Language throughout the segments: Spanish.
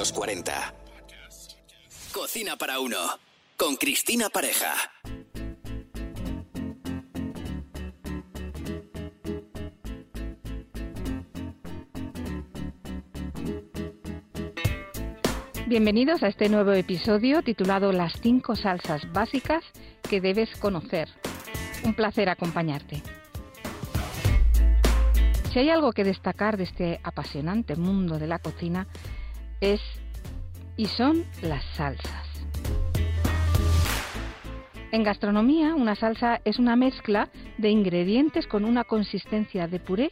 los 40. Cocina para uno. Con Cristina Pareja. Bienvenidos a este nuevo episodio titulado Las cinco salsas básicas que debes conocer. Un placer acompañarte. Si hay algo que destacar de este apasionante mundo de la cocina es y son las salsas. En gastronomía, una salsa es una mezcla de ingredientes con una consistencia de puré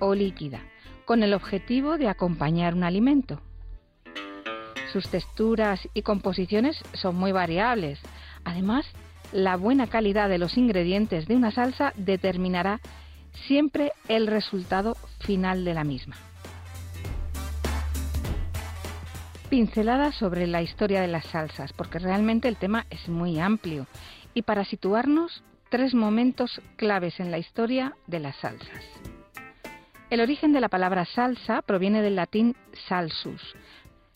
o líquida, con el objetivo de acompañar un alimento. Sus texturas y composiciones son muy variables. Además, la buena calidad de los ingredientes de una salsa determinará siempre el resultado final de la misma. Pinceladas sobre la historia de las salsas, porque realmente el tema es muy amplio. Y para situarnos, tres momentos claves en la historia de las salsas. El origen de la palabra salsa proviene del latín salsus.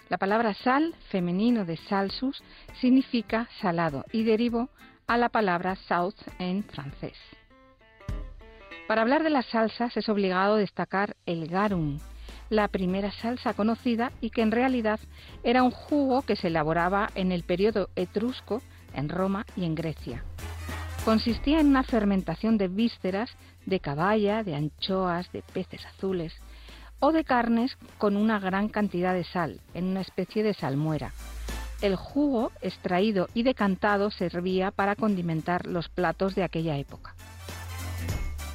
La palabra sal, femenino de salsus, significa salado y derivó a la palabra south en francés. Para hablar de las salsas es obligado destacar el garum, la primera salsa conocida y que en realidad era un jugo que se elaboraba en el periodo etrusco en Roma y en Grecia. Consistía en una fermentación de vísceras, de caballa, de anchoas, de peces azules o de carnes con una gran cantidad de sal, en una especie de salmuera. El jugo extraído y decantado servía para condimentar los platos de aquella época.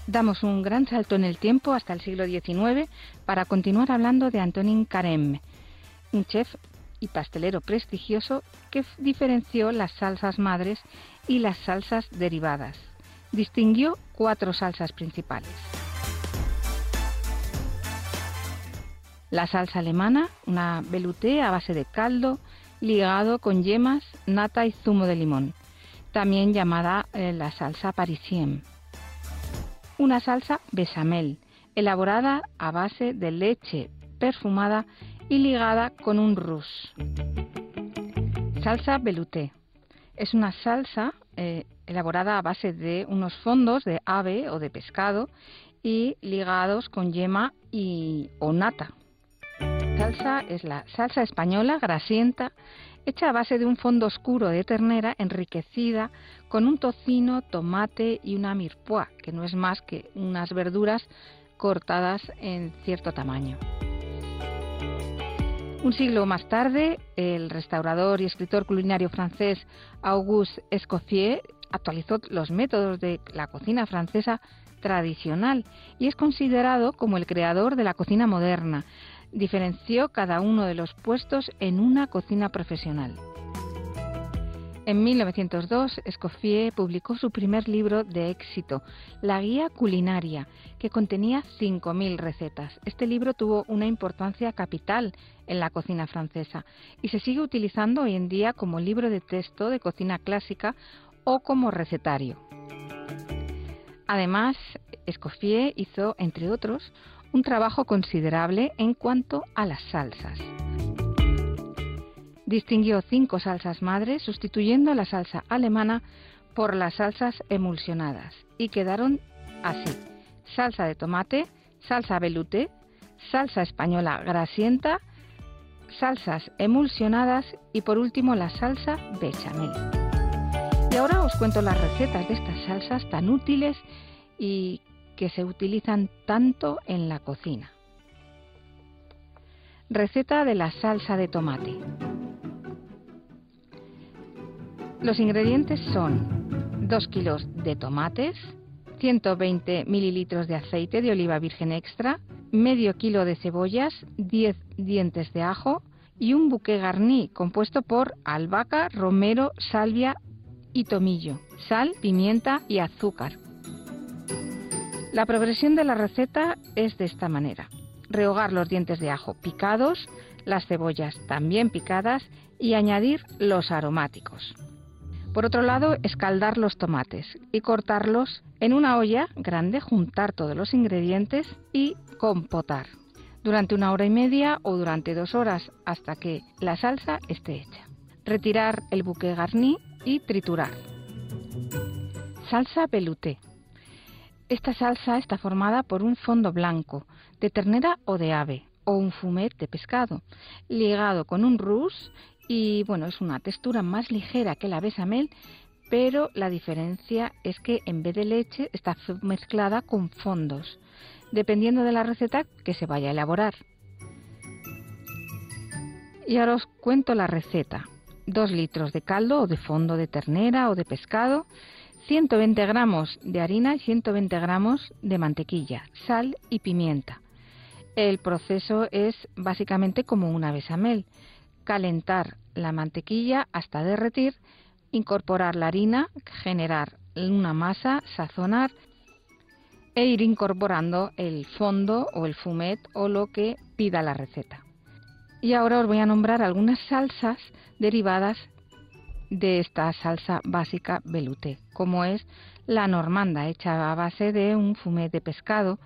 Damos un gran salto en el tiempo hasta el siglo XIX para continuar hablando de Antonin Carême, un chef y pastelero prestigioso que diferenció las salsas madres y las salsas derivadas. Distinguió cuatro salsas principales. La salsa alemana, una velouté a base de caldo, ligado con yemas, nata y zumo de limón, también llamada eh, la salsa parisienne una salsa bechamel, elaborada a base de leche perfumada y ligada con un rouge. Salsa velouté. Es una salsa eh, elaborada a base de unos fondos de ave o de pescado y ligados con yema y o nata. Salsa es la salsa española grasienta hecha a base de un fondo oscuro de ternera enriquecida con un tocino, tomate y una mirepoix, que no es más que unas verduras cortadas en cierto tamaño. Un siglo más tarde, el restaurador y escritor culinario francés Auguste Escoffier actualizó los métodos de la cocina francesa tradicional y es considerado como el creador de la cocina moderna, diferenció cada uno de los puestos en una cocina profesional. En 1902, Escoffier publicó su primer libro de éxito, La Guía Culinaria, que contenía 5.000 recetas. Este libro tuvo una importancia capital en la cocina francesa y se sigue utilizando hoy en día como libro de texto de cocina clásica o como recetario. Además, Escoffier hizo, entre otros, un trabajo considerable en cuanto a las salsas. Distinguió cinco salsas madres sustituyendo la salsa alemana por las salsas emulsionadas y quedaron así: salsa de tomate, salsa velouté, salsa española grasienta, salsas emulsionadas y por último la salsa bechamel. Y ahora os cuento las recetas de estas salsas tan útiles y que se utilizan tanto en la cocina. Receta de la salsa de tomate. Los ingredientes son 2 kilos de tomates, 120 mililitros de aceite de oliva virgen extra, medio kilo de cebollas, 10 dientes de ajo y un buque garní compuesto por albahaca, romero, salvia y tomillo, sal, pimienta y azúcar. La progresión de la receta es de esta manera. Rehogar los dientes de ajo picados, las cebollas también picadas y añadir los aromáticos. Por otro lado, escaldar los tomates y cortarlos en una olla grande, juntar todos los ingredientes y compotar. durante una hora y media o durante dos horas hasta que la salsa esté hecha. Retirar el buque garni y triturar. Salsa velouté. Esta salsa está formada por un fondo blanco de ternera o de ave o un fumet de pescado, ligado con un rouge y bueno, es una textura más ligera que la besamel, pero la diferencia es que en vez de leche está mezclada con fondos, dependiendo de la receta que se vaya a elaborar. Y ahora os cuento la receta. 2 litros de caldo o de fondo de ternera o de pescado, 120 gramos de harina y 120 gramos de mantequilla, sal y pimienta. El proceso es básicamente como una besamel. Calentar la mantequilla hasta derretir, incorporar la harina, generar una masa, sazonar e ir incorporando el fondo o el fumet o lo que pida la receta. Y ahora os voy a nombrar algunas salsas derivadas de esta salsa básica velouté, como es la normanda hecha a base de un fumet de pescado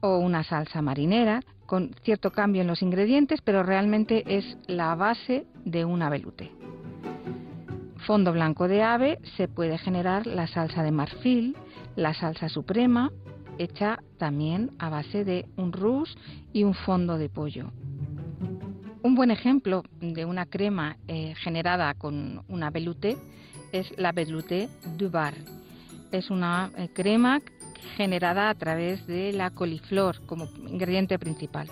o una salsa marinera con cierto cambio en los ingredientes, pero realmente es la base de una velouté. Fondo blanco de ave se puede generar la salsa de marfil, la salsa suprema, hecha también a base de un rouge y un fondo de pollo. Un buen ejemplo de una crema eh, generada con una velouté es la velouté du bar. Es una eh, crema generada a través de la coliflor como ingrediente principal.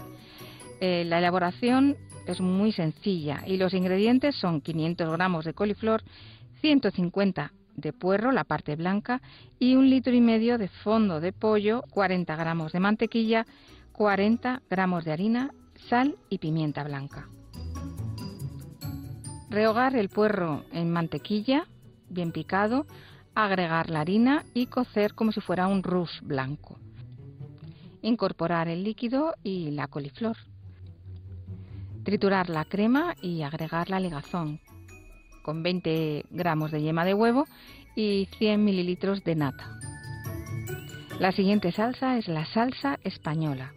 Eh, la elaboración es muy sencilla y los ingredientes son 500 gramos de coliflor, 150 de puerro, la parte blanca, y un litro y medio de fondo de pollo, 40 gramos de mantequilla, 40 gramos de harina, sal y pimienta blanca. Rehogar el puerro en mantequilla, bien picado, agregar la harina y cocer como si fuera un rouge blanco. Incorporar el líquido y la coliflor. Triturar la crema y agregar la ligazón con 20 gramos de yema de huevo y 100 mililitros de nata. La siguiente salsa es la salsa española.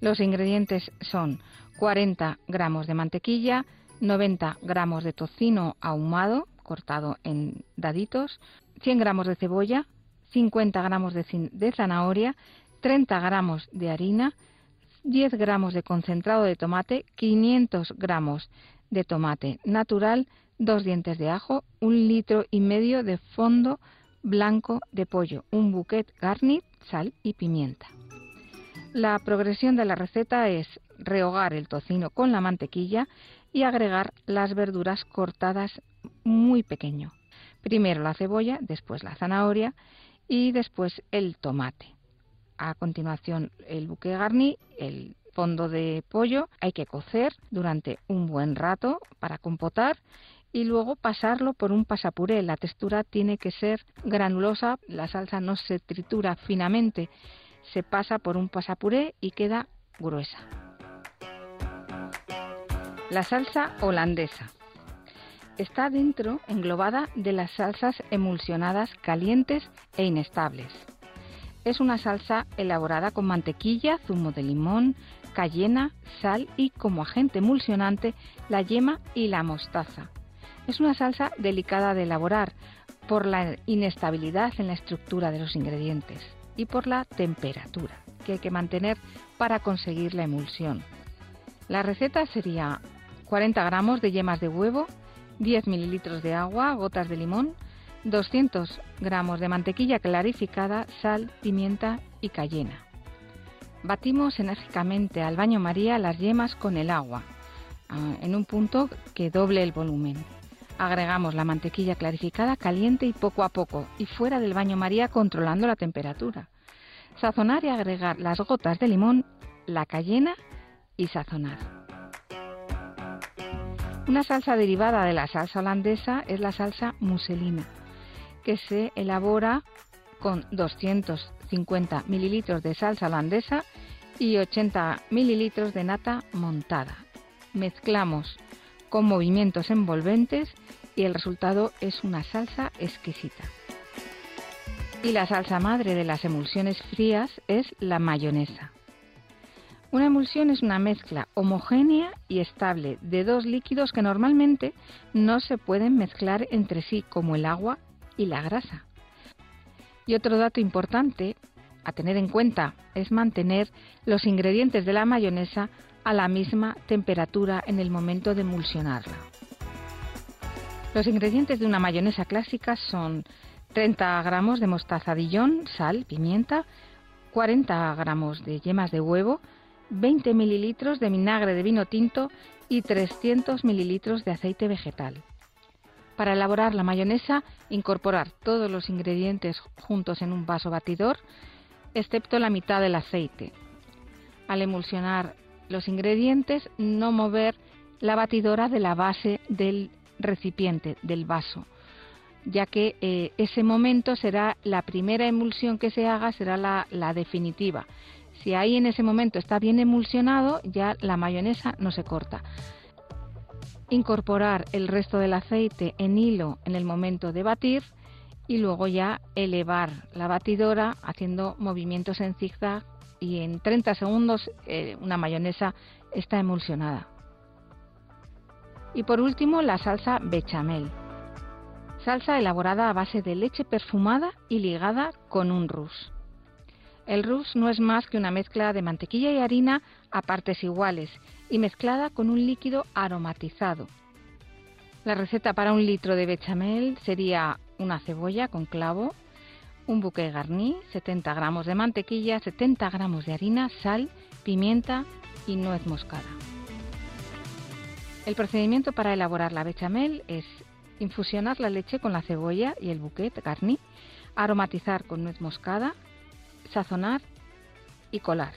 Los ingredientes son 40 gramos de mantequilla, 90 gramos de tocino ahumado cortado en daditos, 100 gramos de cebolla, 50 gramos de, zanahoria, 30 gramos de harina, 10 gramos de concentrado de tomate, 500 gramos de tomate natural, 2 dientes de ajo, un litro y medio de fondo blanco de pollo, un bouquet garni, sal y pimienta. La progresión de la receta es rehogar el tocino con la mantequilla y agregar las verduras cortadas muy pequeño. Primero la cebolla, después la zanahoria y después el tomate. A continuación el buque garni, el fondo de pollo, hay que cocer durante un buen rato para compotar y luego pasarlo por un pasapuré. La textura tiene que ser granulosa, la salsa no se tritura finamente, se pasa por un pasapuré y queda gruesa. La salsa holandesa está dentro, englobada, de las salsas emulsionadas calientes e inestables. Es una salsa elaborada con mantequilla, zumo de limón, cayena, sal y como agente emulsionante la yema y la mostaza. Es una salsa delicada de elaborar por la inestabilidad en la estructura de los ingredientes y por la temperatura que hay que mantener para conseguir la emulsión. La receta sería 40 gramos de yemas de huevo, 10 mililitros de agua, gotas de limón, 200 gramos de mantequilla clarificada, sal, pimienta y cayena. Batimos enérgicamente al baño María las yemas con el agua, ah, en un punto que doble el volumen. Agregamos la mantequilla clarificada caliente y poco a poco, y fuera del baño María controlando la temperatura. Sazonar y agregar las gotas de limón, la cayena y sazonar. Una salsa derivada de la salsa holandesa es la salsa muselina, que se elabora con 250 mililitros de salsa holandesa y 80 mililitros de nata montada. Mezclamos con movimientos envolventes y el resultado es una salsa exquisita. Y la salsa madre de las emulsiones frías es la mayonesa. Una emulsión es una mezcla homogénea y estable de dos líquidos que normalmente no se pueden mezclar entre sí, como el agua y la grasa. Y otro dato importante a tener en cuenta es mantener los ingredientes de la mayonesa a la misma temperatura en el momento de emulsionarla. Los ingredientes de una mayonesa clásica son 30 gramos de mostaza Dijon, sal, pimienta, 40 gramos de yemas de huevo, 20 mililitros de vinagre de vino tinto y 300 mililitros de aceite vegetal. Para elaborar la mayonesa, incorporar todos los ingredientes juntos en un vaso batidor, excepto la mitad del aceite. Al emulsionar los ingredientes, no mover la batidora de la base del recipiente, del vaso, ya que eh, ese momento será la primera emulsión que se haga, será la, la definitiva. Si ahí en ese momento está bien emulsionado, ya la mayonesa no se corta. Incorporar el resto del aceite en hilo en el momento de batir y luego ya elevar la batidora haciendo movimientos en zigzag y en 30 segundos eh, una mayonesa está emulsionada. Y por último la salsa bechamel. Salsa elaborada a base de leche perfumada y ligada con un rouge. El rouge no es más que una mezcla de mantequilla y harina a partes iguales y mezclada con un líquido aromatizado. La receta para un litro de bechamel sería una cebolla con clavo, un buque garni, 70 gramos de mantequilla, 70 gramos de harina, sal, pimienta y nuez moscada. El procedimiento para elaborar la bechamel es infusionar la leche con la cebolla y el bouquet garni, aromatizar con nuez moscada, sazonar y colar.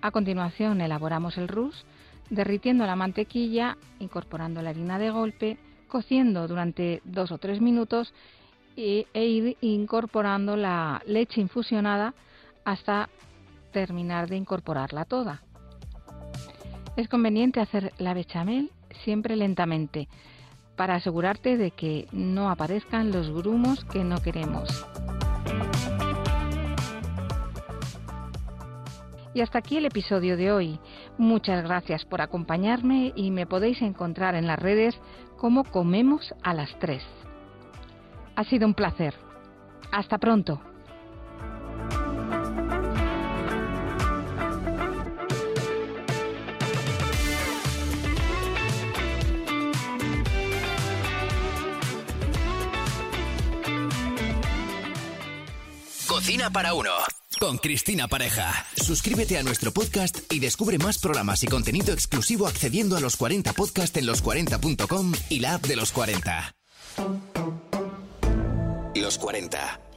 A continuación elaboramos el rouge, derritiendo la mantequilla, incorporando la harina de golpe, cociendo durante dos o tres minutos e, ir incorporando la leche infusionada hasta terminar de incorporarla toda. Es conveniente hacer la bechamel siempre lentamente para asegurarte de que no aparezcan los grumos que no queremos. Y hasta aquí el episodio de hoy. Muchas gracias por acompañarme y me podéis encontrar en las redes como Comemos a las 3. Ha sido un placer. Hasta pronto. Cocina para uno. Con Cristina Pareja. Suscríbete a nuestro podcast y descubre más programas y contenido exclusivo accediendo a los 40 podcast en los40.com y la app de los 40. Los 40.